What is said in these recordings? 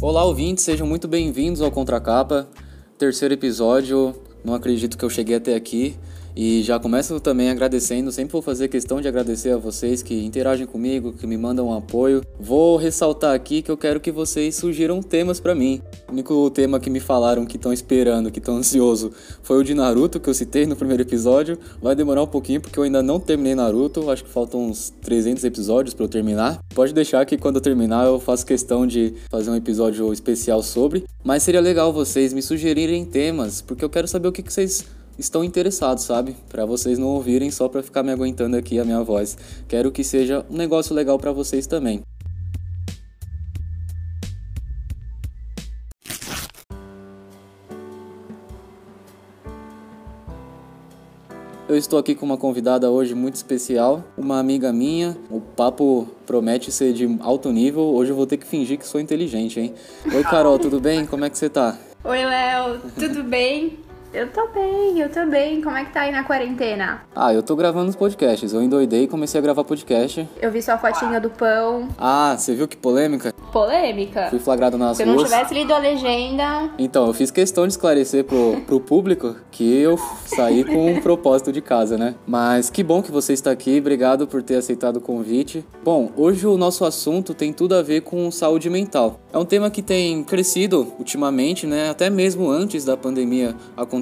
Olá, ouvintes, sejam muito bem-vindos ao Contracapa, terceiro episódio. Não acredito que eu cheguei até aqui. E já começo também agradecendo, sempre vou fazer questão de agradecer a vocês que interagem comigo, que me mandam apoio. Vou ressaltar aqui que eu quero que vocês sugiram temas para mim. O único tema que me falaram que estão esperando, que estão ansioso, foi o de Naruto que eu citei no primeiro episódio. Vai demorar um pouquinho porque eu ainda não terminei Naruto, acho que faltam uns 300 episódios para eu terminar. Pode deixar que quando eu terminar eu faço questão de fazer um episódio especial sobre, mas seria legal vocês me sugerirem temas, porque eu quero saber o que, que vocês estão interessados, sabe? Para vocês não ouvirem só para ficar me aguentando aqui a minha voz. Quero que seja um negócio legal para vocês também. Eu estou aqui com uma convidada hoje muito especial, uma amiga minha. O papo promete ser de alto nível. Hoje eu vou ter que fingir que sou inteligente, hein? Oi, Carol, tudo bem? Como é que você tá? Oi, Léo, tudo bem? Eu tô bem, eu tô bem. Como é que tá aí na quarentena? Ah, eu tô gravando os podcasts. Eu endoidei e comecei a gravar podcast. Eu vi sua fotinha do pão. Ah, você viu que polêmica? Polêmica? Fui flagrado nas Se eu ruas. não tivesse lido a legenda. Então, eu fiz questão de esclarecer pro, pro público que eu saí com um propósito de casa, né? Mas que bom que você está aqui, obrigado por ter aceitado o convite. Bom, hoje o nosso assunto tem tudo a ver com saúde mental. É um tema que tem crescido ultimamente, né? Até mesmo antes da pandemia acontecer,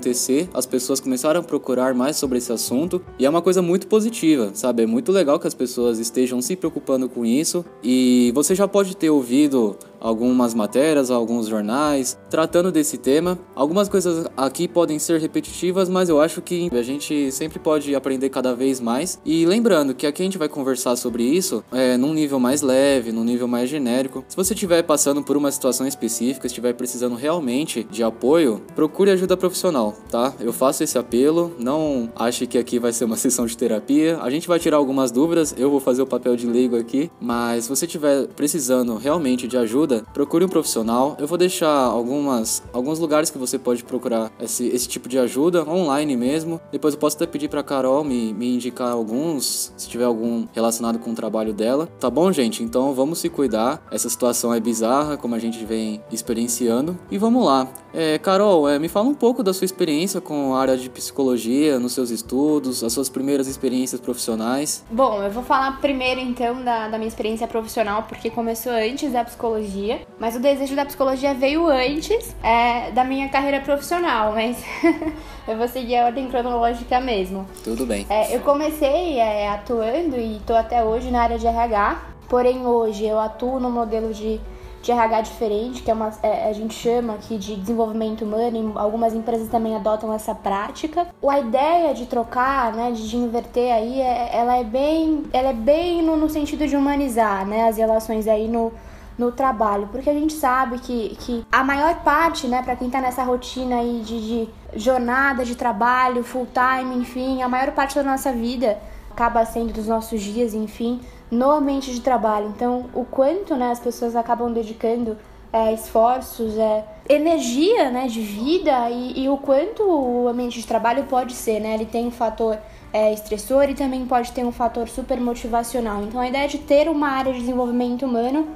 as pessoas começaram a procurar mais sobre esse assunto e é uma coisa muito positiva, sabe? É muito legal que as pessoas estejam se preocupando com isso e você já pode ter ouvido algumas matérias, alguns jornais tratando desse tema. Algumas coisas aqui podem ser repetitivas, mas eu acho que a gente sempre pode aprender cada vez mais. E lembrando que aqui a gente vai conversar sobre isso é, num nível mais leve, num nível mais genérico. Se você estiver passando por uma situação específica, estiver precisando realmente de apoio, procure ajuda profissional, tá? Eu faço esse apelo, não ache que aqui vai ser uma sessão de terapia. A gente vai tirar algumas dúvidas, eu vou fazer o papel de leigo aqui, mas se você estiver precisando realmente de ajuda, procure um profissional. Eu vou deixar algumas, alguns lugares que você pode procurar esse, esse tipo de ajuda, online mesmo. Depois eu posso até pedir pra Carol me, me indicar alguns, se tiver algum relacionado com o trabalho dela. Tá bom, gente? Então vamos se cuidar. Essa situação é bizarra, como a gente vem experienciando. E vamos lá. É, Carol, é, me fala um pouco da sua experiência com a área de psicologia, nos seus estudos, as suas primeiras experiências profissionais. Bom, eu vou falar primeiro então da, da minha experiência profissional, porque começou antes da psicologia, mas o desejo da psicologia veio antes é, da minha carreira profissional, mas eu vou seguir a ordem cronológica mesmo. Tudo bem. É, eu comecei é, atuando e estou até hoje na área de RH, porém hoje eu atuo no modelo de de RH diferente, que é uma, é, a gente chama aqui de desenvolvimento humano, e algumas empresas também adotam essa prática. A ideia de trocar, né, de, de inverter aí, é, ela é bem, ela é bem no, no sentido de humanizar, né, as relações aí no, no trabalho, porque a gente sabe que, que a maior parte, né, para quem tá nessa rotina aí de, de jornada de trabalho, full time, enfim, a maior parte da nossa vida acaba sendo dos nossos dias, enfim, no ambiente de trabalho. Então, o quanto né, as pessoas acabam dedicando é, esforços, é, energia né, de vida e, e, o quanto o ambiente de trabalho pode ser, né? Ele tem um fator é, estressor e também pode ter um fator super motivacional. Então, a ideia de ter uma área de desenvolvimento humano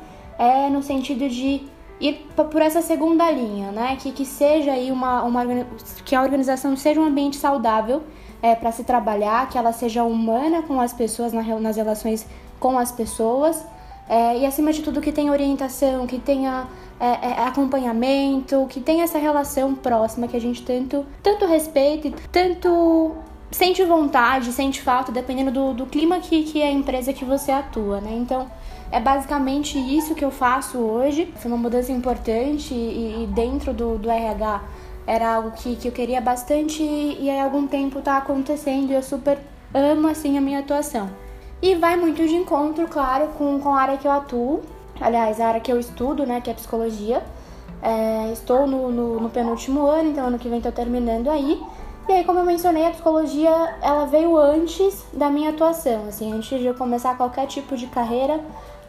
é no sentido de ir por essa segunda linha, né? Que, que seja aí uma, uma que a organização seja um ambiente saudável é, para se trabalhar, que ela seja humana com as pessoas na, nas relações com as pessoas é, e acima de tudo que tenha orientação, que tenha é, é, acompanhamento, que tenha essa relação próxima que a gente tanto, tanto respeita e tanto sente vontade, sente falta, dependendo do, do clima que, que é a empresa que você atua, né? Então, é basicamente isso que eu faço hoje. Foi uma mudança importante e, e dentro do, do RH era algo que, que eu queria bastante e, e há algum tempo tá acontecendo e eu super amo, assim, a minha atuação. E vai muito de encontro, claro, com, com a área que eu atuo, aliás, a área que eu estudo, né, que é psicologia. É, estou no, no, no, penúltimo ano, então ano que vem estou terminando aí. E aí, como eu mencionei, a psicologia ela veio antes da minha atuação, assim, antes de eu começar qualquer tipo de carreira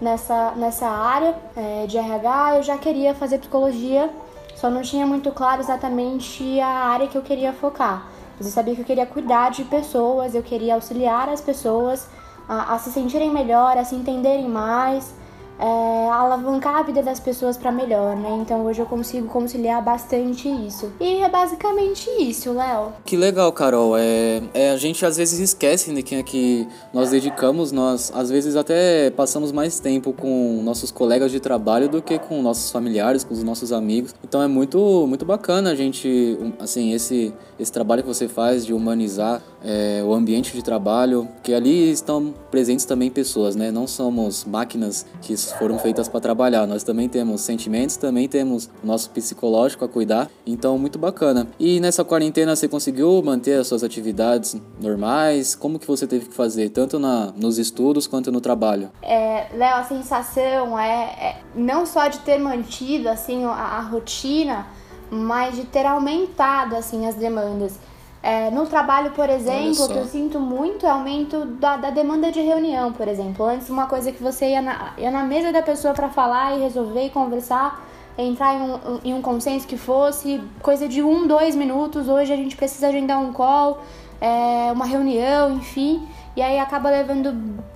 nessa, nessa área é, de RH, eu já queria fazer psicologia, só não tinha muito claro exatamente a área que eu queria focar. Você sabia que eu queria cuidar de pessoas, eu queria auxiliar as pessoas a, a se sentirem melhor, a se entenderem mais é, alavancar a vida das pessoas para melhor, né? Então hoje eu consigo conciliar bastante isso. E é basicamente isso, Léo. Que legal, Carol. É, é, a gente às vezes esquece de né, quem é que nós dedicamos, nós às vezes até passamos mais tempo com nossos colegas de trabalho do que com nossos familiares, com os nossos amigos. Então é muito, muito bacana a gente, assim, esse, esse trabalho que você faz de humanizar é, o ambiente de trabalho, que ali estão presentes também pessoas, né? Não somos máquinas que foram feitas para trabalhar. Nós também temos sentimentos, também temos o nosso psicológico a cuidar. Então, muito bacana. E nessa quarentena você conseguiu manter as suas atividades normais? Como que você teve que fazer, tanto na, nos estudos quanto no trabalho? É, Léo, a sensação é, é, não só de ter mantido assim a, a rotina, mas de ter aumentado assim as demandas. É, no trabalho, por exemplo, o que eu sinto muito é aumento da, da, demanda de reunião, por exemplo. Antes, uma coisa que você ia na, ia na mesa da pessoa para falar e resolver e conversar, entrar em um, em um consenso que fosse coisa de um, dois minutos. Hoje a gente precisa agendar um call, é, uma reunião, enfim. E aí acaba levando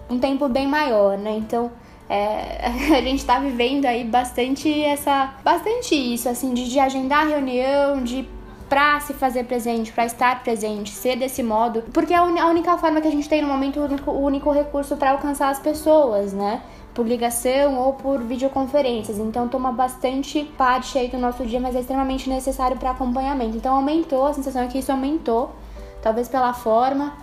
um tempo bem maior, né? Então. É, a gente está vivendo aí bastante essa bastante isso assim de, de agendar reunião de para se fazer presente, para estar presente, ser desse modo, porque é a única forma que a gente tem no momento, o único, o único recurso para alcançar as pessoas, né? Por ligação ou por videoconferências. Então toma bastante parte aí do nosso dia, mas é extremamente necessário para acompanhamento. Então aumentou, a sensação é que isso aumentou, talvez pela forma.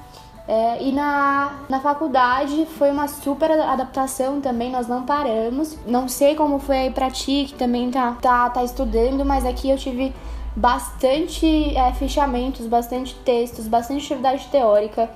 É, e na, na faculdade foi uma super adaptação também, nós não paramos. Não sei como foi aí pra ti, que também tá, tá, tá estudando, mas aqui eu tive bastante é, fichamentos, bastante textos, bastante atividade teórica.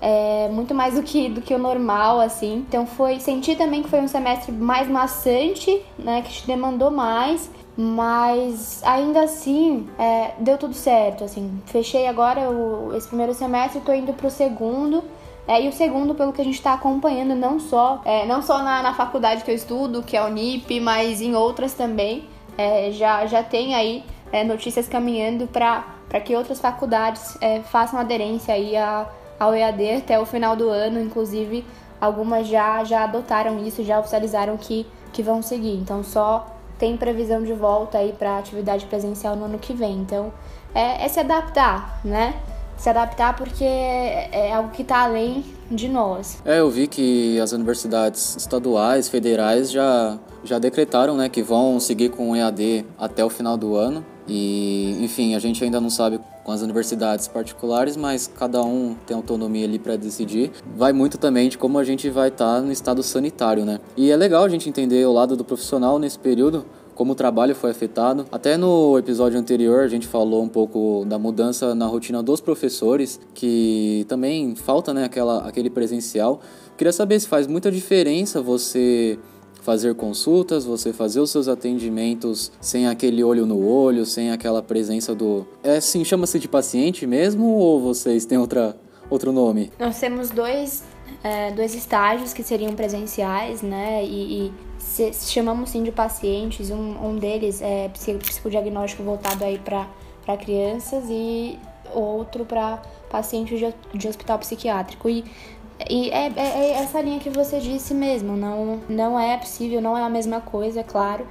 É, muito mais do que, do que o normal, assim. Então foi. Senti também que foi um semestre mais maçante, né? Que te demandou mais. Mas ainda assim é, deu tudo certo. Assim, fechei agora o, esse primeiro semestre, tô indo pro segundo. É, e o segundo, pelo que a gente está acompanhando, não só, é, não só na, na faculdade que eu estudo, que é a Unip, mas em outras também. É, já, já tem aí é, notícias caminhando para que outras faculdades é, façam aderência aí a, ao EAD até o final do ano, inclusive algumas já, já adotaram isso, já oficializaram que, que vão seguir. Então só tem previsão de volta aí para atividade presencial no ano que vem. Então é, é se adaptar, né? Se adaptar porque é, é algo que está além de nós. É, eu vi que as universidades estaduais, federais já, já decretaram né, que vão seguir com o EAD até o final do ano. E, enfim, a gente ainda não sabe com as universidades particulares, mas cada um tem autonomia ali para decidir. Vai muito também de como a gente vai estar tá no estado sanitário, né? E é legal a gente entender o lado do profissional nesse período, como o trabalho foi afetado. Até no episódio anterior a gente falou um pouco da mudança na rotina dos professores, que também falta, né, aquela, aquele presencial. Queria saber se faz muita diferença você fazer consultas, você fazer os seus atendimentos sem aquele olho no olho, sem aquela presença do. É assim, chama-se de paciente mesmo ou vocês têm outra, outro nome? Nós temos dois, é, dois estágios que seriam presenciais, né? E, e se, chamamos sim de pacientes. Um, um deles é psicodiagnóstico voltado aí para crianças e outro para pacientes de, de hospital psiquiátrico. E e é, é, é, essa linha que você disse mesmo, não, não é possível, não é a mesma coisa, é claro.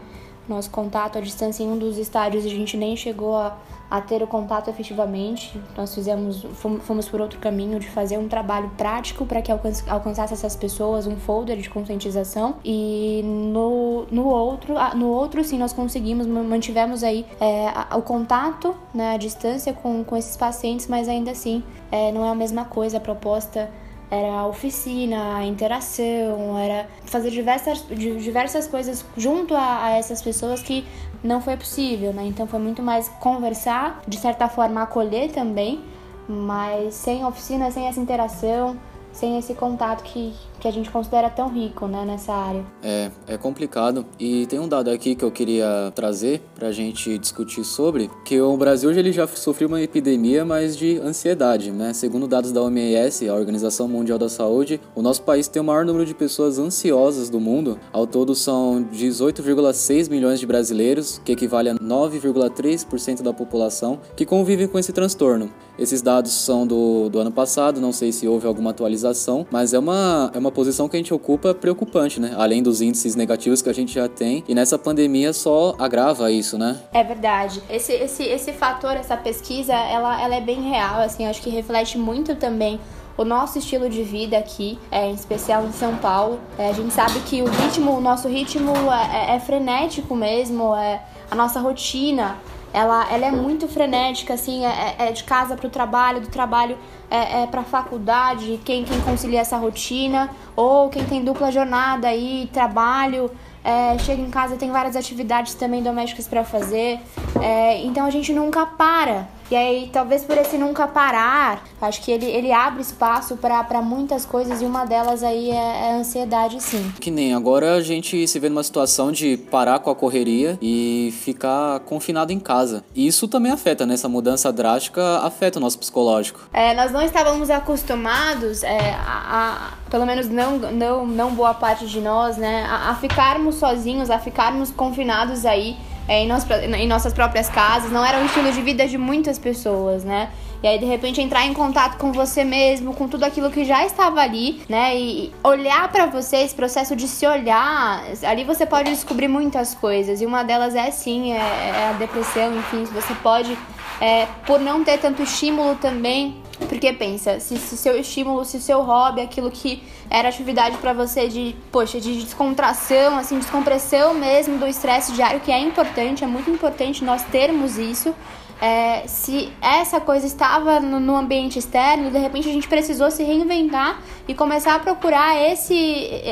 Nosso contato à distância em um dos estádios a gente nem chegou a, a ter o contato efetivamente. Nós fizemos, fomos por outro caminho de fazer um trabalho prático para que alcançasse essas pessoas, um folder de conscientização. E no, no outro, no outro sim nós conseguimos, mantivemos aí é, o contato, né, a distância com, com esses pacientes, mas ainda assim é, não é a mesma coisa a proposta era a oficina, a interação, era fazer diversas, diversas coisas junto a, a, essas pessoas que não foi possível, né? Então foi muito mais conversar, de certa forma acolher também, mas sem oficina, sem essa interação, sem esse contato que, que a gente considera tão rico né, nessa área. É, é complicado. E tem um dado aqui que eu queria trazer para a gente discutir sobre, que o Brasil ele já sofreu uma epidemia, mas de ansiedade. Né? Segundo dados da OMS, a Organização Mundial da Saúde, o nosso país tem o maior número de pessoas ansiosas do mundo. Ao todo são 18,6 milhões de brasileiros, que equivale a 9,3% da população, que convivem com esse transtorno. Esses dados são do, do ano passado, não sei se houve alguma atualização, mas é uma, é uma posição que a gente ocupa preocupante, né? Além dos índices negativos que a gente já tem, e nessa pandemia só agrava isso, né? É verdade. Esse, esse, esse fator, essa pesquisa, ela, ela é bem real, assim, acho que reflete muito também o nosso estilo de vida aqui, é, em especial em São Paulo. É, a gente sabe que o ritmo, o nosso ritmo é, é, é frenético mesmo, é a nossa rotina. Ela, ela é muito frenética, assim, é, é, é de casa para o trabalho, do trabalho é, é para a faculdade, quem, quem concilia essa rotina, ou quem tem dupla jornada aí, trabalho, é, chega em casa tem várias atividades também domésticas para fazer, é, então a gente nunca para. E aí, talvez por esse nunca parar, acho que ele, ele abre espaço para muitas coisas e uma delas aí é, é, a ansiedade, sim. Que nem agora a gente se vê numa situação de parar com a correria e ficar confinado em casa. E isso também afeta, né? Essa mudança drástica afeta o nosso psicológico. É, nós não estávamos acostumados, é, a, a, pelo menos não, não, não boa parte de nós, né? a, a ficarmos sozinhos, a ficarmos confinados aí é, em, em nossas próprias casas, não era o estilo de vida de muitas pessoas, né? E aí, de repente, entrar em contato com você mesmo, com tudo aquilo que já estava ali, né? E olhar para você, esse processo de se olhar, ali você pode descobrir muitas coisas. E uma delas é, sim, é, é a depressão, enfim, você pode, é, por não ter tanto estímulo também, porque pensa, se, se seu estímulo, se seu hobby, aquilo que era atividade para você de, poxa, de descontração, assim, descompressão mesmo do estresse diário, que é importante, é muito importante nós termos isso. É, se essa coisa estava no, no, ambiente externo, de repente a gente precisou se reinventar e começar a procurar esse,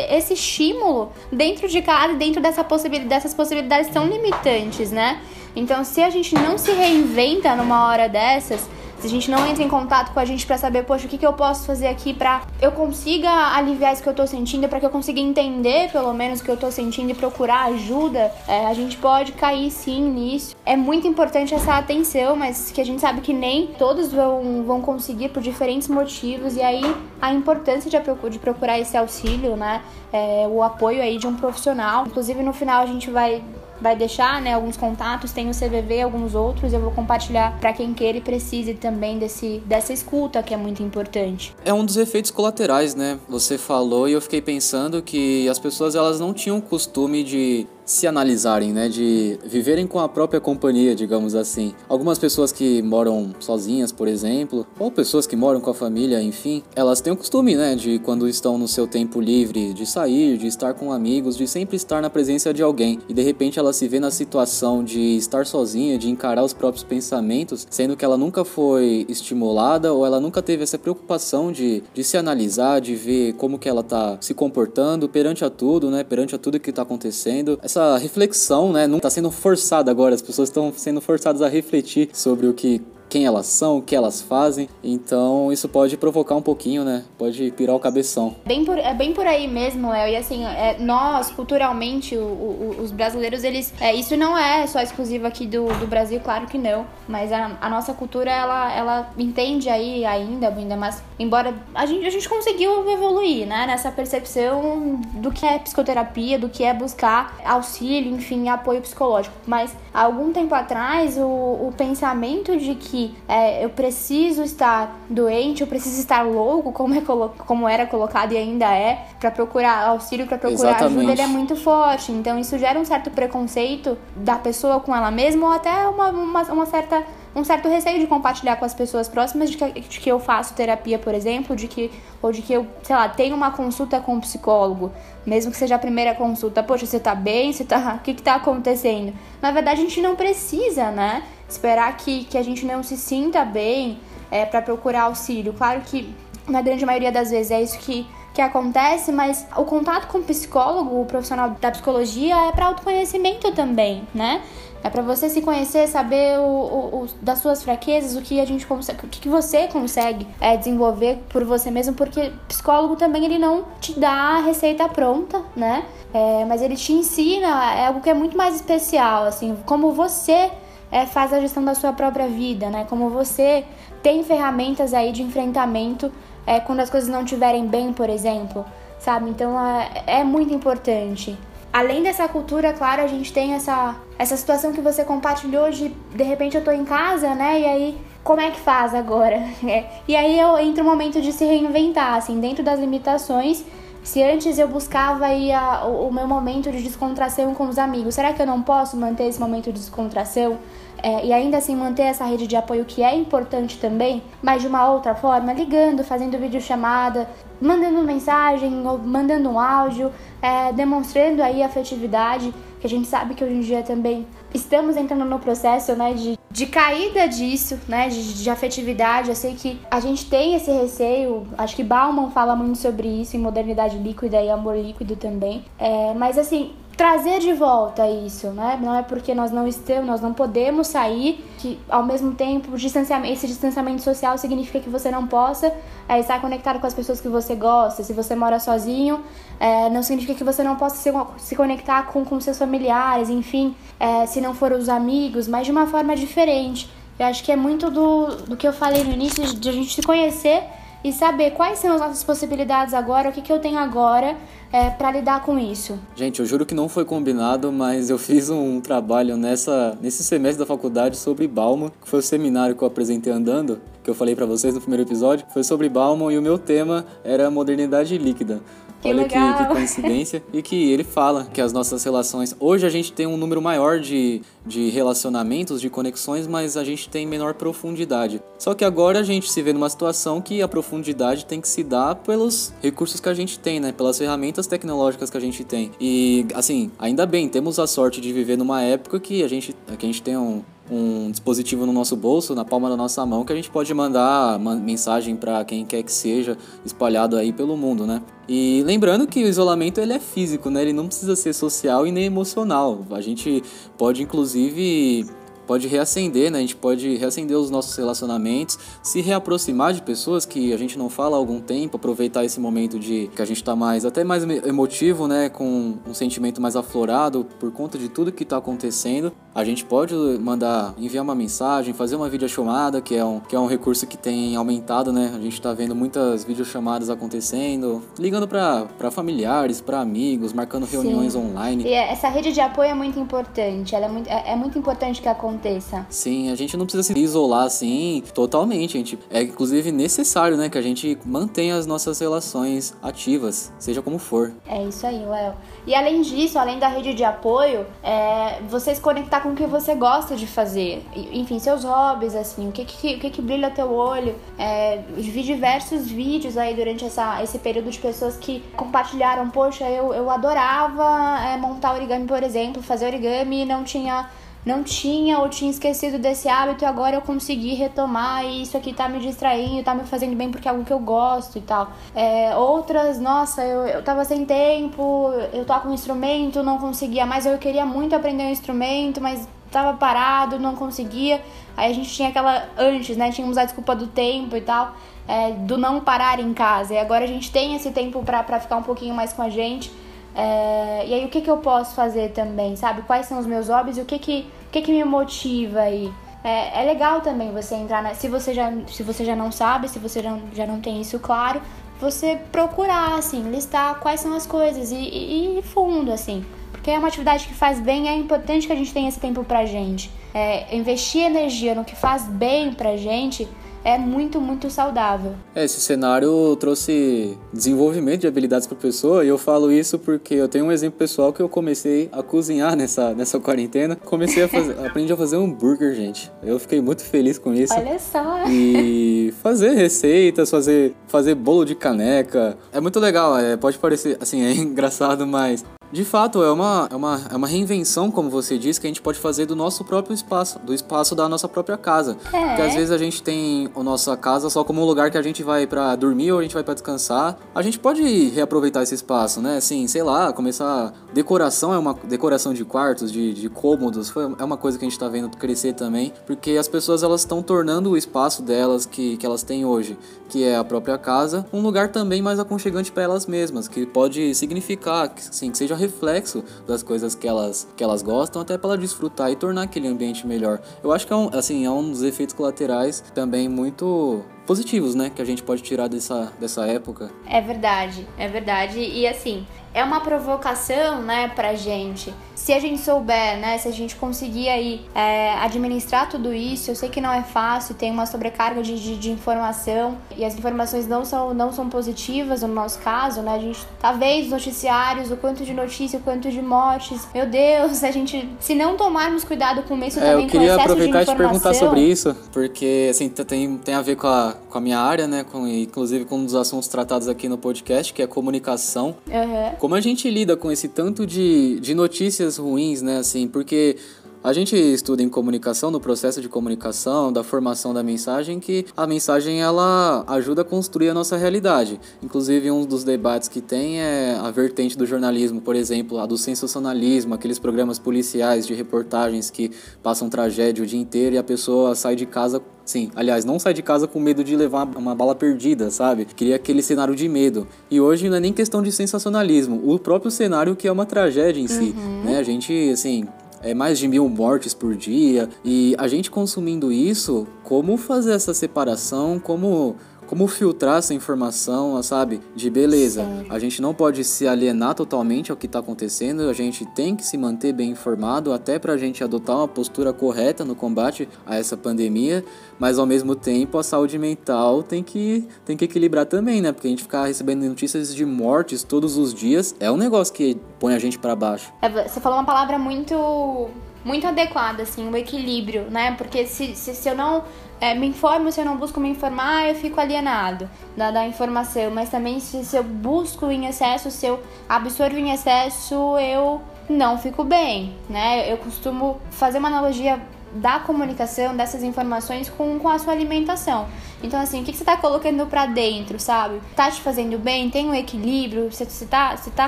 esse estímulo dentro de casa, dentro dessa possibilidade, dessas possibilidades tão limitantes, né? Então, se a gente não se reinventa numa hora dessas, se a gente não entra em contato com a gente para saber, poxa, o que, que eu posso fazer aqui para eu consiga aliviar isso que eu tô sentindo, para que eu consiga entender pelo menos o que eu tô sentindo e procurar ajuda, é, a gente pode cair sim nisso. É muito importante essa atenção, mas que a gente sabe que nem todos vão, vão conseguir por diferentes motivos, e aí a importância de, de procurar esse auxílio, né? É, o apoio aí de um profissional. Inclusive no final a gente vai vai deixar, né, alguns contatos, tem o CVV, alguns outros, eu vou compartilhar para quem queira e precise também desse dessa escuta que é muito importante. É um dos efeitos colaterais, né? Você falou e eu fiquei pensando que as pessoas elas não tinham costume de se analisarem, né, de viverem com a própria companhia, digamos assim. Algumas pessoas que moram sozinhas, por exemplo, ou pessoas que moram com a família, enfim, elas têm o costume, né, de quando estão no seu tempo livre, de sair, de estar com amigos, de sempre estar na presença de alguém. E de repente ela se vê na situação de estar sozinha, de encarar os próprios pensamentos, sendo que ela nunca foi estimulada ou ela nunca teve essa preocupação de, de se analisar, de ver como que ela tá se comportando perante a tudo, né, perante a tudo que tá acontecendo essa reflexão, né, não está sendo forçada agora, as pessoas estão sendo forçadas a refletir sobre o que quem elas são, o que elas fazem. Então isso pode provocar um pouquinho, né? Pode pirar o cabeção. Bem por, é bem por aí mesmo, Léo. E assim, é, nós, culturalmente, o, o, os brasileiros, eles. É, isso não é só exclusivo aqui do, do Brasil, claro que não. Mas a, a nossa cultura, ela, ela entende aí ainda, ainda mais. Embora a gente, a gente conseguiu evoluir, né? Nessa percepção do que é psicoterapia, do que é buscar auxílio, enfim, apoio psicológico. Mas há algum tempo atrás, o, o pensamento de que é, eu preciso estar doente, eu preciso estar louco, como, é como era colocado e ainda é, para procurar auxílio, para procurar Exatamente. ajuda, ele é muito forte. Então isso gera um certo preconceito da pessoa com ela mesma ou até uma, uma, uma certa um certo receio de compartilhar com as pessoas próximas de que, de que eu faço terapia, por exemplo, de que, ou de que eu, sei lá, tenho uma consulta com um psicólogo, mesmo que seja a primeira consulta. Poxa, você tá bem? Você tá. O que, que tá acontecendo? Na verdade, a gente não precisa, né? Esperar que, que a gente não se sinta bem é, para procurar auxílio. Claro que na grande maioria das vezes é isso que que acontece, mas o contato com o psicólogo, o profissional da psicologia, é para autoconhecimento também, né? É para você se conhecer, saber o, o, o, das suas fraquezas, o que a gente consegue, o que você consegue é, desenvolver por você mesmo, porque psicólogo também ele não te dá a receita pronta, né? É, mas ele te ensina é algo que é muito mais especial, assim, como você é, faz a gestão da sua própria vida, né? Como você tem ferramentas aí de enfrentamento é, quando as coisas não estiverem bem, por exemplo, sabe? Então é, é muito importante. além dessa cultura, claro, a gente tem essa, essa situação que você compartilhou de de repente eu tô em casa, né? E aí, como é que faz agora? É. E aí eu entro o momento de se reinventar, assim, dentro das limitações. Se antes eu buscava aí a, o, o meu momento de descontração com os amigos, será que eu não posso manter esse momento de descontração? É, e ainda assim manter essa rede de apoio que é importante também, mas de uma outra forma, ligando, fazendo videochamada, mandando mensagem, mandando um áudio, é, demonstrando aí afetividade, que a gente sabe que hoje em dia também estamos entrando no processo, né, de, de caída disso, né, de, de afetividade. Eu sei que a gente tem esse receio, acho que Bauman fala muito sobre isso em Modernidade Líquida e Amor Líquido também. É, mas assim, trazer de volta isso, né? Não é porque nós não estamos, nós não podemos sair, que ao mesmo tempo distanciamento, esse distanciamento social significa que você não possa é, estar conectado com as pessoas que você gosta. Se você mora sozinho, é, não significa que você não possa se, se conectar com, com seus familiares, enfim, é, se não for os amigos, mas de uma forma diferente. Eu acho que é muito do, do que eu falei no início, de a gente se conhecer e saber quais são as nossas possibilidades agora, o que, que eu tenho agora é, para lidar com isso. Gente, eu juro que não foi combinado, mas eu fiz um trabalho nessa, nesse semestre da faculdade sobre Bauman, que foi o seminário que eu apresentei andando, que eu falei para vocês no primeiro episódio, foi sobre Bauman e o meu tema era modernidade líquida. Que Olha que, que, coincidência. e que ele fala que as nossas relações. Hoje a gente tem um número maior de, de relacionamentos, de conexões, mas a gente tem menor profundidade. Só que agora a gente se vê numa situação que a profundidade tem que se dar pelos recursos que a gente tem, né? Pelas ferramentas tecnológicas que a gente tem. E, assim, ainda bem, temos a sorte de viver numa época que a gente, que a gente tem um, um dispositivo no nosso bolso, na palma da nossa mão, que a gente pode mandar uma mensagem para quem quer que seja, espalhado aí pelo mundo, né? E lembrando que o isolamento ele é físico, né? Ele não precisa ser social e nem emocional. A gente pode inclusive pode reacender, né? A gente pode reacender os nossos relacionamentos, se reaproximar de pessoas que a gente não fala há algum tempo, aproveitar esse momento de que a gente está mais até mais emotivo, né, com um sentimento mais aflorado por conta de tudo que está acontecendo. A gente pode mandar, enviar uma mensagem, fazer uma videochamada, que é um que é um recurso que tem aumentado, né? A gente está vendo muitas videochamadas acontecendo, ligando para familiares, para amigos, marcando reuniões Sim. online. E essa rede de apoio é muito importante. Ela é muito, é, é muito importante que aconteça. Sim, a gente não precisa se isolar assim totalmente. A gente, é inclusive necessário, né, que a gente mantenha as nossas relações ativas, seja como for. É isso aí, Léo. E além disso, além da rede de apoio, é você se conectar com o que você gosta de fazer. Enfim, seus hobbies, assim, o que que, o que, que brilha teu olho. É, vi diversos vídeos aí durante essa, esse período de pessoas que compartilharam, poxa, eu, eu adorava é, montar origami, por exemplo, fazer origami e não tinha não tinha ou tinha esquecido desse hábito e agora eu consegui retomar e isso aqui tá me distraindo, tá me fazendo bem porque é algo que eu gosto e tal. É, outras, nossa, eu, eu tava sem tempo, eu toco um instrumento, não conseguia mais, eu queria muito aprender um instrumento, mas tava parado, não conseguia. Aí a gente tinha aquela, antes, né, tínhamos a desculpa do tempo e tal, é, do não parar em casa. E agora a gente tem esse tempo pra, pra ficar um pouquinho mais com a gente. É, e aí o que, que eu posso fazer também, sabe? Quais são os meus hobbies e o que que, o que, que me motiva aí? É, é legal também você entrar na. Se você já, se você já não sabe, se você já, já não tem isso claro, você procurar, assim, listar quais são as coisas e, fundo, assim. Porque é uma atividade que faz bem, é importante que a gente tenha esse tempo pra gente. É, investir energia no que faz bem pra gente é muito, muito saudável. É, esse cenário trouxe desenvolvimento de habilidades para a pessoa e eu falo isso porque eu tenho um exemplo pessoal que eu comecei a cozinhar nessa, nessa quarentena. Comecei a fazer, aprendi a fazer hambúrguer, gente. Eu fiquei muito feliz com isso. Olha só! E fazer receitas, fazer, fazer bolo de caneca. É muito legal, é, pode parecer, assim, é engraçado, mas de fato, é uma, é, uma, é uma reinvenção, como você disse, que a gente pode fazer do nosso próprio espaço, do espaço da nossa própria casa. É. Porque às vezes a gente tem a nossa casa só como um lugar que a gente vai para dormir ou a gente vai para descansar. A gente pode reaproveitar esse espaço, né? Assim, sei lá, começar. Decoração é uma decoração de quartos, de, de cômodos, foi, é uma coisa que a gente tá vendo crescer também. Porque as pessoas elas estão tornando o espaço delas que, que elas têm hoje, que é a própria casa, um lugar também mais aconchegante para elas mesmas, que pode significar, assim, que seja reflexo das coisas que elas, que elas gostam, até para ela desfrutar e tornar aquele ambiente melhor. Eu acho que é um, assim, é um dos efeitos colaterais também muito positivos, né, que a gente pode tirar dessa, dessa época. É verdade, é verdade. E assim, é uma provocação, né, pra gente. Se a gente souber, né, se a gente conseguir aí é, administrar tudo isso, eu sei que não é fácil, tem uma sobrecarga de, de, de, informação e as informações não são, não são positivas no nosso caso, né, a gente tá vendo os noticiários, o quanto de notícia, o quanto de mortes, meu Deus, a gente, se não tomarmos cuidado com isso é, também eu queria com aproveitar e te perguntar sobre isso, porque, assim, tem, tem a ver com a, com a minha área, né, com, inclusive com um dos assuntos tratados aqui no podcast, que é comunicação. Uhum. Como a gente lida com esse tanto de, de notícias ruins, né? Assim, porque a gente estuda em comunicação, no processo de comunicação, da formação da mensagem, que a mensagem ela ajuda a construir a nossa realidade. Inclusive, um dos debates que tem é a vertente do jornalismo, por exemplo, a do sensacionalismo, aqueles programas policiais de reportagens que passam tragédia o dia inteiro e a pessoa sai de casa Sim, aliás, não sai de casa com medo de levar uma bala perdida, sabe? Queria aquele cenário de medo. E hoje não é nem questão de sensacionalismo, o próprio cenário que é uma tragédia em si, uhum. né? A gente, assim, é mais de mil mortes por dia. E a gente consumindo isso, como fazer essa separação? Como como filtrar essa informação, sabe? De beleza. Sim. A gente não pode se alienar totalmente ao que está acontecendo, a gente tem que se manter bem informado até para a gente adotar uma postura correta no combate a essa pandemia, mas ao mesmo tempo a saúde mental tem que, tem que equilibrar também, né? Porque a gente ficar recebendo notícias de mortes todos os dias é um negócio que põe a gente para baixo. É, você falou uma palavra muito muito adequada, assim, o equilíbrio, né? Porque se, se, se eu não é, me informo, se eu não busco me informar, eu fico alienado da, da informação. Mas também se, se eu busco em excesso, se eu absorvo em excesso, eu não fico bem, né? Eu costumo fazer uma analogia da comunicação, dessas informações com, com a sua alimentação. Então, assim, o que, você está colocando para dentro, sabe? Tá te fazendo bem? Tem um equilíbrio? Você, você, tá, você tá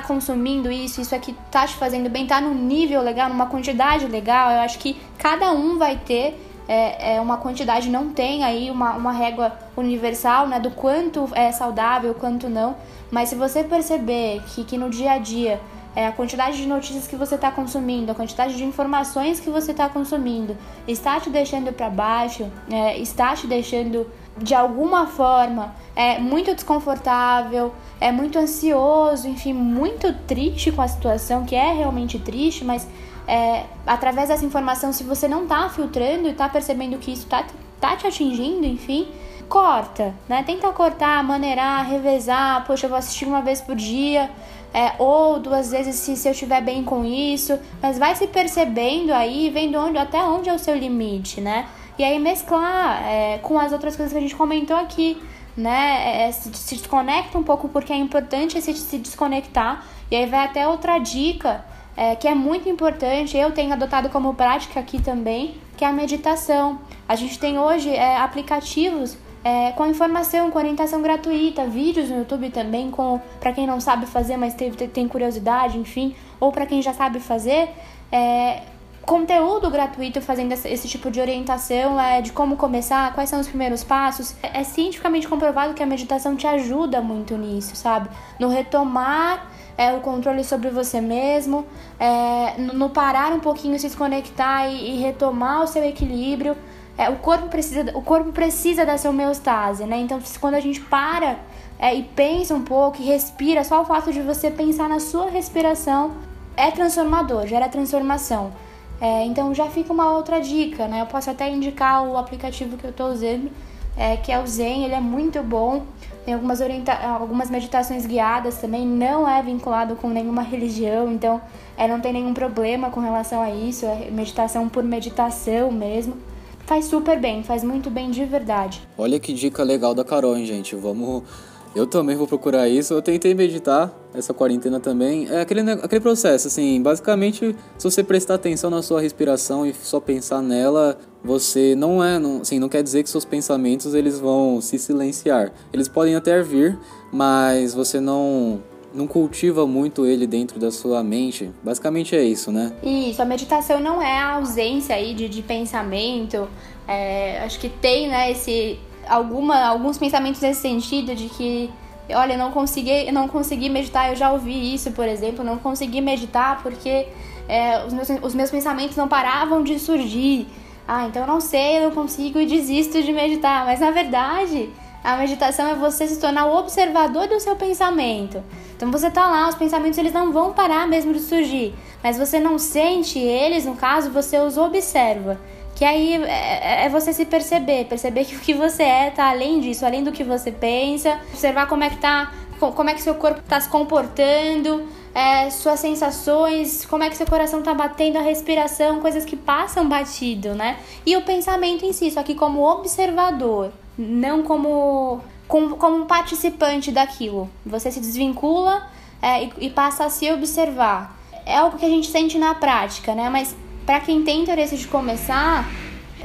consumindo isso? Isso aqui tá te fazendo bem? Tá num nível legal, numa quantidade legal? Eu acho que cada um vai ter é, é, uma quantidade, não tem aí uma, uma régua universal, né, do quanto é saudável, quanto não. Mas se você perceber que, que no dia a dia é, a quantidade de notícias que você está consumindo, a quantidade de informações que você está consumindo está te deixando para baixo, é, está te deixando de alguma forma é muito desconfortável, é muito ansioso, enfim, muito triste com a situação, que é realmente triste, mas é, através dessa informação, se você não tá filtrando e tá percebendo que isso tá, tá te atingindo, enfim, corta, né? Tenta cortar, maneirar, revezar. Poxa, eu vou assistir uma vez por dia, é, ou duas vezes se, se eu estiver bem com isso. Mas vai se percebendo aí, vendo onde, até onde é o seu limite, né? E aí mesclar é, com as outras coisas que a gente comentou aqui, né? É, se, se desconecta um pouco porque é importante se, se desconectar. E aí vai até outra dica é, que é muito importante, eu tenho adotado como prática aqui também, que é a meditação. A gente tem hoje é, aplicativos é, com informação, com orientação gratuita, vídeos no YouTube também, com para quem não sabe fazer, mas tem, tem curiosidade, enfim, ou para quem já sabe fazer, é, conteúdo gratuito fazendo esse, tipo de orientação é, de como começar, quais são os primeiros passos. É, é cientificamente comprovado que a meditação te ajuda muito nisso, sabe? No retomar é, o controle sobre você mesmo, é, no parar um pouquinho, se desconectar e, e retomar o seu equilíbrio. É, o, corpo precisa, o corpo precisa dessa homeostase, né? Então, quando a gente para é, e pensa um pouco e respira, só o fato de você pensar na sua respiração é transformador, gera transformação. É, então, já fica uma outra dica, né? Eu posso até indicar o aplicativo que eu estou usando, é, que é o Zen, ele é muito bom. Tem algumas, orienta algumas meditações guiadas também, não é vinculado com nenhuma religião, então é, não tem nenhum problema com relação a isso, é meditação por meditação mesmo. Faz super bem, faz muito bem de verdade. Olha que dica legal da Carol, hein, gente. Vamos eu também vou procurar isso. Eu tentei meditar essa quarentena também. É aquele, aquele processo, assim, basicamente, se você prestar atenção na sua respiração e só pensar nela, você não é, não, assim, não quer dizer que seus pensamentos eles vão se silenciar. Eles podem até vir, mas você não não cultiva muito ele dentro da sua mente. Basicamente é isso, né? Isso, a meditação não é a ausência aí de, de pensamento. É, acho que tem, né, esse alguma, alguns pensamentos nesse sentido de que, olha, não consegui, não consegui meditar, eu já ouvi isso, por exemplo, não consegui meditar porque é, os, meus, os meus pensamentos não paravam de surgir. Ah, então eu não sei, eu não consigo e desisto de meditar. Mas na verdade, A meditação é você se tornar o observador do seu pensamento. Então você tá lá, os pensamentos eles não vão parar mesmo de surgir, mas você não sente eles, no caso, você os observa. Que aí é, é, é você se perceber, perceber que o que você é tá além disso, além do que você pensa, observar como é que tá, como é que seu corpo tá se comportando, é, suas sensações, como é que seu coração tá batendo, a respiração, coisas que passam batido, né? E o pensamento em si, só que como observador não como, como, como um participante daquilo. Você se desvincula é, e, e, passa a se observar. É algo que a gente sente na prática, né? Mas para quem tem interesse de começar,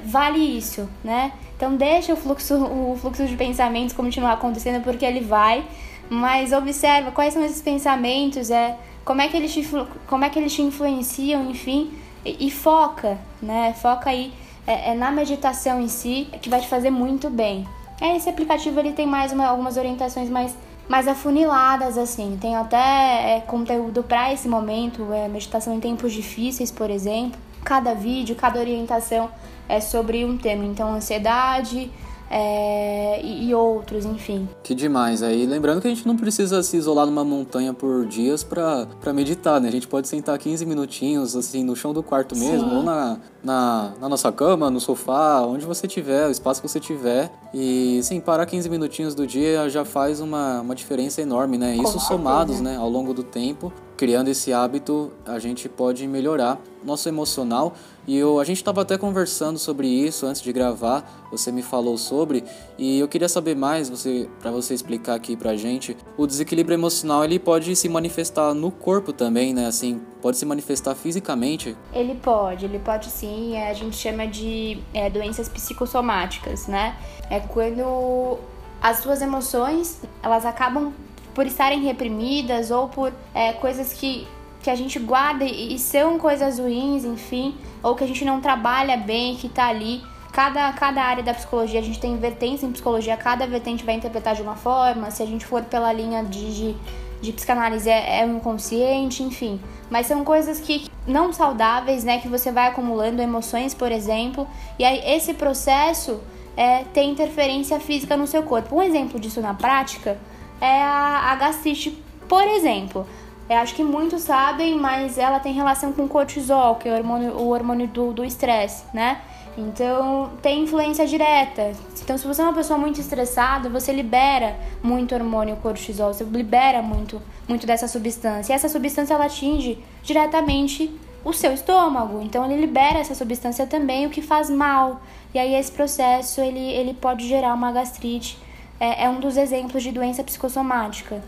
vale isso, né? Então deixa o fluxo, o fluxo de pensamentos continuar acontecendo porque ele vai, mas observa quais são esses pensamentos, é como é que eles te, como é que eles te influenciam, enfim, e, e foca, né? Foca aí é, é, na meditação em si que vai te fazer muito bem. É, esse aplicativo ele tem mais uma, algumas orientações mais, mais afuniladas, assim. Tem até é, conteúdo para esse momento, é, meditação em tempos difíceis, por exemplo. Cada vídeo, cada orientação é sobre um tema. Então, ansiedade, é, e, e, outros, enfim. Que demais. Aí lembrando que a gente não precisa se isolar numa montanha por dias para meditar, né? A gente pode sentar 15 minutinhos, assim, no chão do quarto mesmo, Sim. ou na, na, na, nossa cama, no sofá, onde você tiver, o espaço que você tiver. E, sim, parar 15 minutinhos do dia já faz uma, uma diferença enorme, né? Isso somados, né, ao longo do tempo, criando esse hábito, a gente pode melhorar nosso emocional. E eu, a gente estava até conversando sobre isso antes de gravar, você me falou sobre, e eu queria saber mais você para você explicar aqui pra gente. O desequilíbrio emocional, ele pode se manifestar no corpo também, né? Assim, pode se manifestar fisicamente? Ele pode, ele pode sim, é, a gente chama de é, doenças psicossomáticas, né? É quando as suas emoções, elas acabam por estarem reprimidas ou por é, coisas que, que a gente guarda e, e são coisas ruins, enfim, ou que a gente não trabalha bem, que tá ali. Cada, cada área da psicologia, a gente tem vertentes em psicologia, cada vertente vai interpretar de uma forma. Se a gente for pela linha de, de, de psicanálise, é, é um inconsciente, enfim. Mas são coisas que não saudáveis, né? Que você vai acumulando emoções, por exemplo. E aí esse processo é, tem interferência física no seu corpo. Um exemplo disso na prática é a, gastrite, por exemplo. Eu acho que muitos sabem, mas ela tem relação com cortisol, que é o hormônio, o hormônio do estresse, né? Então, tem influência direta. Então, se você é uma pessoa muito estressada, você libera muito hormônio cortisol, você libera muito, muito dessa substância. E essa substância ela atinge diretamente o seu estômago. Então, ele libera essa substância também, o que faz mal. E aí, esse processo ele, ele pode gerar uma gastrite é, é um dos exemplos de doença psicossomática.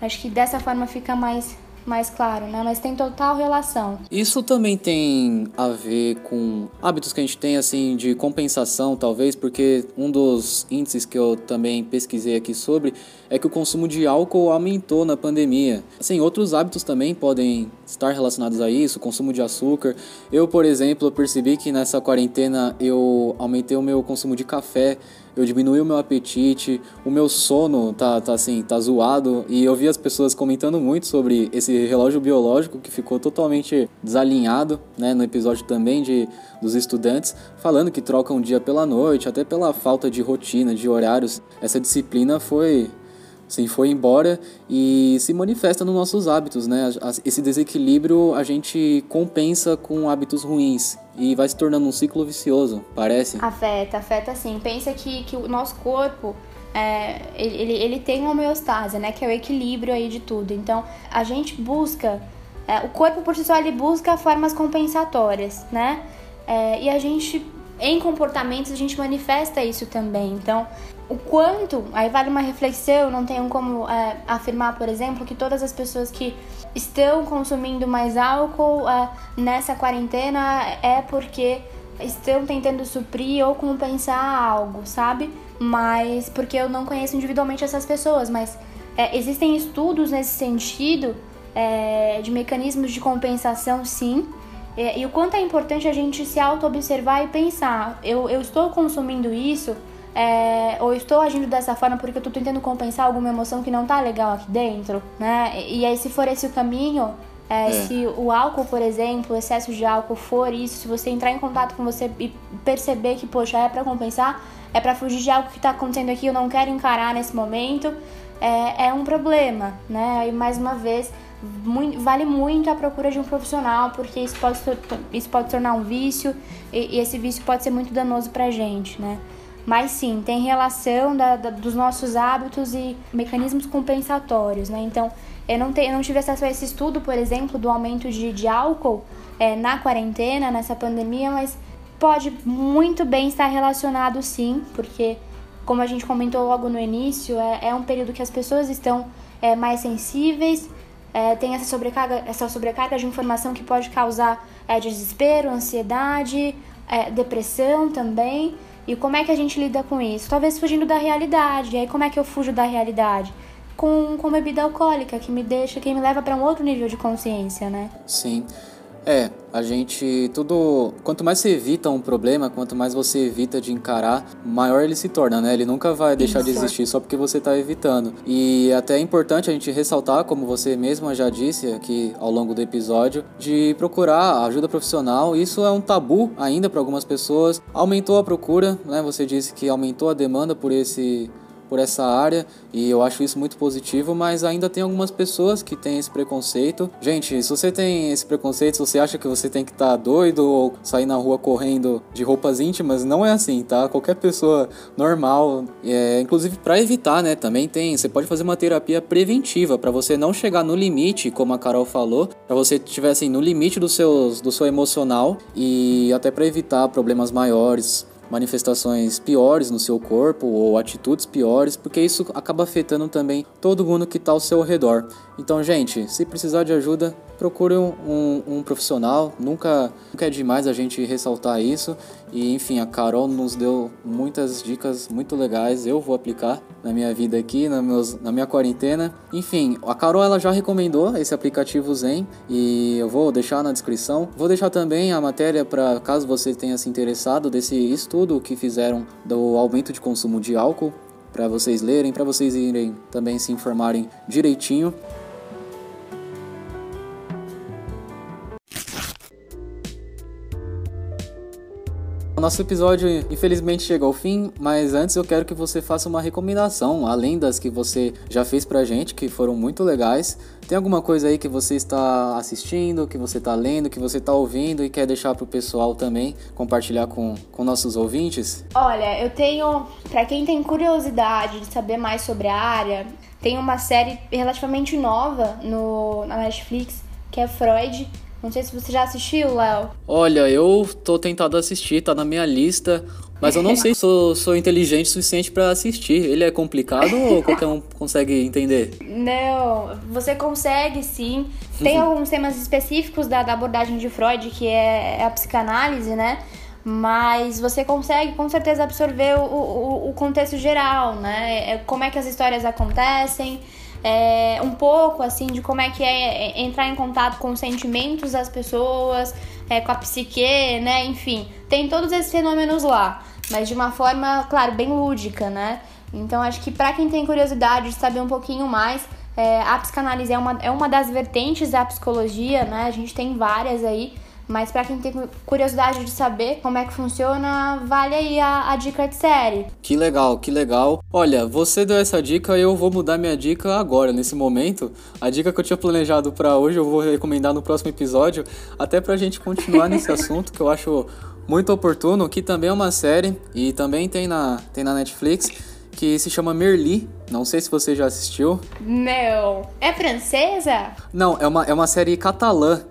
Acho que dessa forma fica mais mais claro, né? Mas tem total relação. Isso também tem a ver com hábitos que a gente tem, assim, de compensação, talvez, porque um dos índices que eu também pesquisei aqui sobre é que o consumo de álcool aumentou na pandemia. Assim, outros hábitos também podem estar relacionados a isso, consumo de açúcar. Eu, por exemplo, percebi que nessa quarentena eu aumentei o meu consumo de café eu diminui o meu apetite, o meu sono tá, tá assim, tá zoado. E eu vi as pessoas comentando muito sobre esse relógio biológico que ficou totalmente desalinhado, né? No episódio também de, dos estudantes, falando que trocam um dia pela noite, até pela falta de rotina, de horários. Essa disciplina foi Sim, foi embora e se manifesta nos nossos hábitos, né? Esse desequilíbrio a gente compensa com hábitos ruins e vai se tornando um ciclo vicioso, parece? Afeta, afeta sim. Pensa que, que o nosso corpo é, ele, ele tem uma homeostase, né? Que é o equilíbrio aí de tudo. Então a gente busca, é, o corpo por si só ele busca formas compensatórias, né? É, e a gente em comportamentos a gente manifesta isso também. Então, o quanto, aí vale uma reflexão, não tenho como é, afirmar, por exemplo, que todas as pessoas que estão consumindo mais álcool é, nessa quarentena é porque estão tentando suprir ou compensar algo, sabe? Mas porque eu não conheço individualmente essas pessoas, mas é, existem estudos nesse sentido é, de mecanismos de compensação, sim. E, e o quanto é importante a gente se auto-observar e pensar: eu, eu estou consumindo isso é, ou estou agindo dessa forma porque eu estou tentando compensar alguma emoção que não está legal aqui dentro, né? E, aí, se for esse o caminho, é, é. se o álcool, por exemplo, o excesso de álcool for isso, se você entrar em contato com você e perceber que, poxa, é para compensar, é para fugir de algo que está acontecendo aqui, eu não quero encarar nesse momento, é, é um problema, né? E mais uma vez, muito, vale muito a procura de um profissional, porque isso pode, isso pode tornar um vício e, e esse vício pode ser muito danoso pra gente, né? Mas sim, tem relação da, da, dos nossos hábitos e mecanismos compensatórios, né? Então, eu não, te, eu não tive acesso a esse estudo, por exemplo, do aumento de, de álcool é, na quarentena, nessa pandemia, mas pode muito bem estar relacionado sim, porque, como a gente comentou logo no início, é, é um período que as pessoas estão é, mais sensíveis, é, tem essa sobrecarga, essa sobrecarga de informação que pode causar é, desespero, ansiedade, é, depressão também. E como é que a gente lida com isso? Talvez fugindo da realidade. E aí como é que eu fujo da realidade? Com, com bebida alcoólica, que me deixa, que me leva para um outro nível de consciência, né? Sim. É, a gente tudo, quanto mais você evita um problema, quanto mais você evita de encarar, maior ele se torna, né? Ele nunca vai deixar Isso. de existir só porque você está evitando. E até é importante a gente ressaltar, como você mesma já disse aqui ao longo do episódio, de procurar ajuda profissional. Isso é um tabu ainda para algumas pessoas. Aumentou a procura, né? Você disse que aumentou a demanda por esse por essa área e eu acho isso muito positivo, mas ainda tem algumas pessoas que têm esse preconceito. Gente, se você tem esse preconceito, se você acha que você tem que estar tá doido ou sair na rua correndo de roupas íntimas, não é assim, tá? Qualquer pessoa normal, é, inclusive para evitar, né? Também tem, você pode fazer uma terapia preventiva para você não chegar no limite, como a Carol falou, para você estiver assim no limite do seus do seu emocional e até para evitar problemas maiores manifestações piores no seu corpo ou atitudes piores, porque isso acaba afetando também todo mundo que está ao seu redor. Então, gente, se precisar de ajuda, procure um, um, um, profissional. Nunca, nunca é demais a gente ressaltar isso. E enfim, a Carol nos deu muitas dicas muito legais. Eu vou aplicar na minha vida aqui, na, meus, na minha quarentena. Enfim, a Carol ela já recomendou esse aplicativo Zen e eu vou deixar na descrição. Vou deixar também a matéria para caso você tenha se interessado desse estudo que fizeram do aumento de consumo de álcool para vocês lerem, para vocês irem também se informarem direitinho. Nosso episódio infelizmente chegou ao fim, mas antes eu quero que você faça uma recomendação, além das que você já fez pra gente, que foram muito legais. Tem alguma coisa aí que você está assistindo, que você está lendo, que você está ouvindo e quer deixar pro pessoal também compartilhar com, com nossos ouvintes? Olha, eu tenho, para quem tem curiosidade de saber mais sobre a área, tem uma série relativamente nova no, na Netflix que é Freud não sei se você já assistiu, Léo. Olha, eu tô tentado assistir, tá na minha lista. Mas eu não sei se sou, sou inteligente o suficiente para assistir. Ele é complicado ou qualquer um consegue entender? Não, você consegue sim. Tem alguns temas específicos da, da abordagem de Freud, que é, é, a psicanálise, né? Mas você consegue com certeza absorver o, o, o contexto geral, né? É, como é que as histórias acontecem é, um pouco assim de como é que é, é entrar em contato com os sentimentos das pessoas, é, com a psique, né? Enfim, tem todos esses fenômenos lá, mas de uma forma, claro, bem lúdica, né? Então acho que para quem tem curiosidade de saber um pouquinho mais, é, a psicanálise é uma, é uma das vertentes da psicologia, né? A gente tem várias aí. Mas para quem tem curiosidade de saber como é que funciona, vale aí a, a, dica de série. Que legal, que legal. Olha, você deu essa dica, eu vou mudar minha dica agora, nesse momento. A dica que eu tinha planejado para hoje eu vou recomendar no próximo episódio, até pra gente continuar nesse assunto que eu acho muito oportuno, que também é uma série e também tem na, tem na Netflix que se chama Merli. Não sei se você já assistiu. Não. É francesa? Não, é uma, é uma série catalã.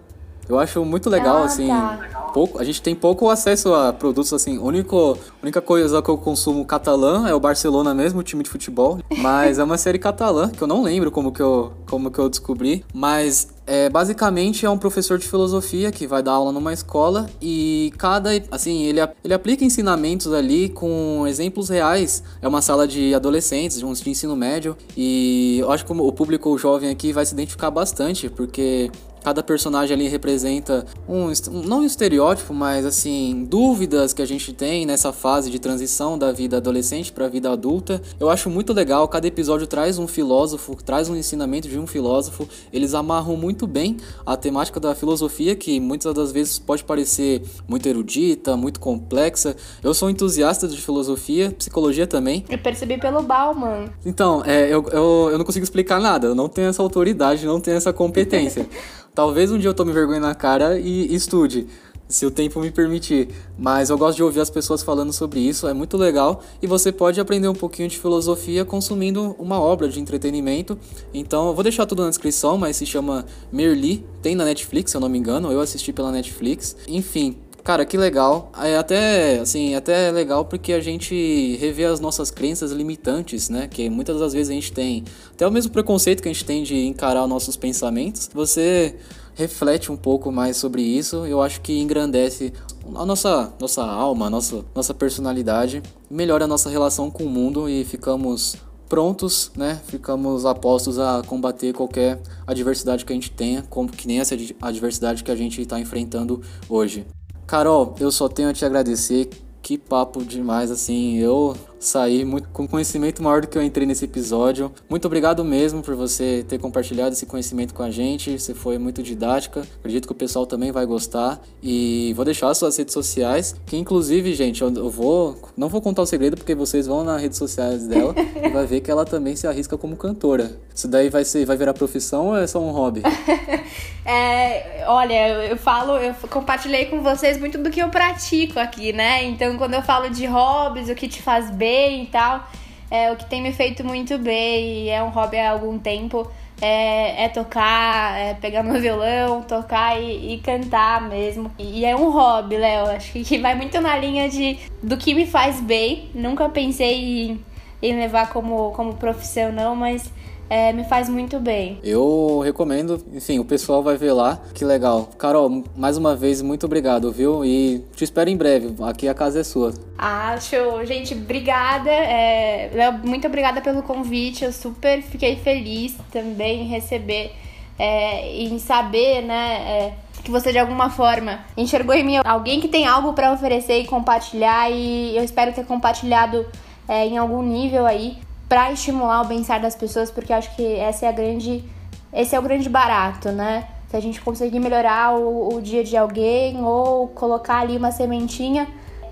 Eu acho muito legal, ah, assim. Tá. Pouco, a gente tem pouco acesso a produtos assim. A única coisa que eu consumo catalã é o Barcelona mesmo, o time de futebol. Mas é uma série catalã, que eu não lembro como que eu, como que eu descobri. Mas é, basicamente é um professor de filosofia que vai dar aula numa escola e cada, assim, ele, ele aplica ensinamentos ali com exemplos reais. É uma sala de adolescentes, de, de ensino médio, e eu acho que o público jovem aqui vai se identificar bastante, porque Cada personagem ali representa um, não um estereótipo, mas assim, dúvidas que a gente tem nessa fase de transição da vida adolescente para a vida adulta. Eu acho muito legal, cada episódio traz um filósofo, traz um ensinamento de um filósofo. Eles amarram muito bem a temática da filosofia, que muitas das vezes pode parecer muito erudita, muito complexa. Eu sou entusiasta de filosofia, psicologia também. Eu percebi pelo Bauman. Então, é, eu, eu, eu não consigo explicar nada, eu não tenho essa autoridade, não tenho essa competência. Talvez um dia eu tome vergonha na cara e estude, se o tempo me permitir. Mas eu gosto de ouvir as pessoas falando sobre isso, é muito legal. E você pode aprender um pouquinho de filosofia consumindo uma obra de entretenimento. Então eu vou deixar tudo na descrição, mas se chama Merli, tem na Netflix, se eu não me engano. Eu assisti pela Netflix. Enfim, Cara, que legal. É até, assim, até legal porque a gente revê as nossas crenças limitantes, né? Que muitas das vezes a gente tem até o mesmo preconceito que a gente tem de encarar os nossos pensamentos. Você reflete um pouco mais sobre isso, eu acho que engrandece a nossa, nossa alma, a nossa, nossa personalidade, melhora a nossa relação com o mundo e ficamos prontos, né? Ficamos apostos a combater qualquer adversidade que a gente tenha, como que nem essa adversidade que a gente está enfrentando hoje. Carol, eu só tenho a te agradecer. Que papo demais, assim. Eu sair muito, com conhecimento maior do que eu entrei nesse episódio. Muito obrigado mesmo por você ter compartilhado esse conhecimento com a gente. Você foi muito didática. Acredito que o pessoal também vai gostar. E vou deixar as suas redes sociais, que inclusive, gente, eu, vou. Não vou contar o segredo, porque vocês vão nas redes sociais dela e vai ver que ela também se arrisca como cantora. Isso daí vai ser, vai virar profissão ou é só um hobby? é, olha, eu falo, eu compartilhei com vocês muito do que eu pratico aqui, né? Então, quando eu falo de hobbies, o que te faz bem bem e tal. É o que tem me feito muito bem e é um hobby há algum tempo. É, é tocar, é pegar meu violão, tocar e, e cantar mesmo. E, e, é um hobby, Léo. Acho que vai muito na linha de do que me faz bem. Nunca pensei em, em levar como, como profissão, não, mas é, me faz muito bem. Eu recomendo, enfim, o pessoal vai ver lá. Que legal. Carol, mais uma vez, muito obrigado, viu? E te espero em breve. Aqui a casa é sua. Ah, show. Gente, obrigada. É, muito obrigada pelo convite. Eu super fiquei feliz também em receber, é, em saber, né? É, que você de alguma forma enxergou em mim alguém que tem algo para oferecer e compartilhar e eu espero ter compartilhado é, em algum nível aí para estimular o bem-estar das pessoas, porque acho que essa é a grande, esse é o grande barato, né? Se a gente conseguir melhorar o, o dia de alguém ou colocar ali uma sementinha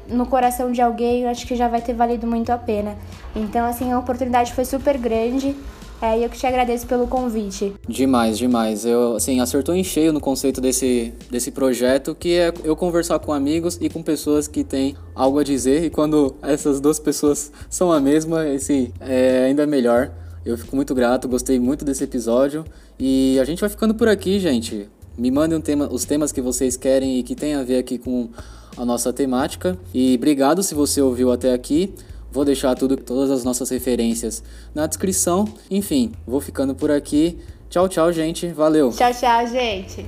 no coração de alguém, acho que já vai ter valido muito a pena. Então, assim, a oportunidade foi super grande. É, eu que te agradeço pelo convite. Demais, demais. Eu, assim, acertou em cheio no conceito desse, desse projeto, que é eu conversar com amigos e com pessoas que têm algo a dizer. E quando essas duas pessoas são a mesma, esse é ainda melhor. Eu fico muito grato, gostei muito desse episódio. E a gente vai ficando por aqui, gente. Me mandem um tema, os temas que vocês querem e que tem a ver aqui com a nossa temática. E obrigado se você ouviu até aqui. Vou deixar tudo, todas as nossas referências na descrição. Enfim, vou ficando por aqui. Tchau, tchau, gente. Valeu. Tchau, tchau, gente.